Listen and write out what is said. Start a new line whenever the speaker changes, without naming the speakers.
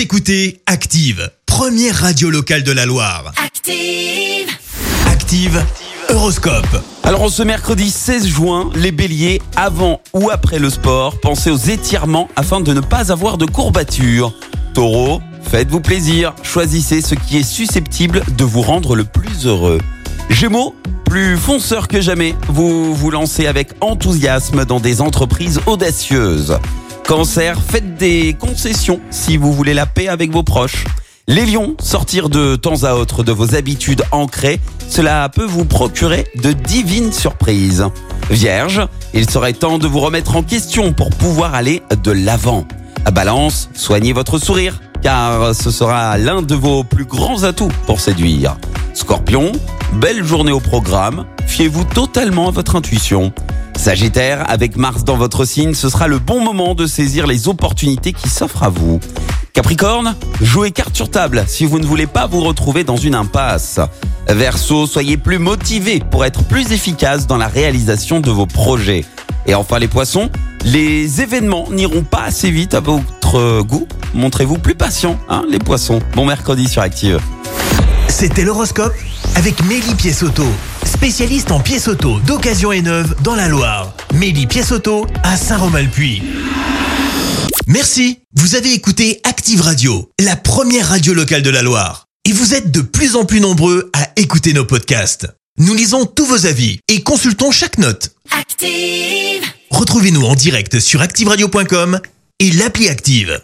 Vous écoutez Active, première radio locale de la Loire.
Active.
Active, Horoscope.
Alors en ce mercredi 16 juin, les béliers, avant ou après le sport, pensez aux étirements afin de ne pas avoir de courbatures. Taureau, faites-vous plaisir, choisissez ce qui est susceptible de vous rendre le plus heureux. Gémeaux, plus fonceur que jamais, vous vous lancez avec enthousiasme dans des entreprises audacieuses. Cancer, faites des concessions si vous voulez la paix avec vos proches. Les sortir de temps à autre de vos habitudes ancrées, cela peut vous procurer de divines surprises. Vierge, il serait temps de vous remettre en question pour pouvoir aller de l'avant. Balance, soignez votre sourire, car ce sera l'un de vos plus grands atouts pour séduire. Scorpion, belle journée au programme, fiez-vous totalement à votre intuition. Sagittaire, avec Mars dans votre signe, ce sera le bon moment de saisir les opportunités qui s'offrent à vous. Capricorne, jouez carte sur table si vous ne voulez pas vous retrouver dans une impasse. Verseau, soyez plus motivé pour être plus efficace dans la réalisation de vos projets. Et enfin les poissons, les événements n'iront pas assez vite à votre goût. Montrez-vous plus patient, hein, les poissons. Bon mercredi sur Active.
C'était l'horoscope avec Mélie Pièce-Auto, spécialiste en pièces auto d'occasion et neuve dans la Loire. Mélie Pièce-Auto à Saint-Romain-le-Puy. Merci, vous avez écouté Active Radio, la première radio locale de la Loire. Et vous êtes de plus en plus nombreux à écouter nos podcasts. Nous lisons tous vos avis et consultons chaque note.
Active.
Retrouvez-nous en direct sur activeradio.com et l'appli Active.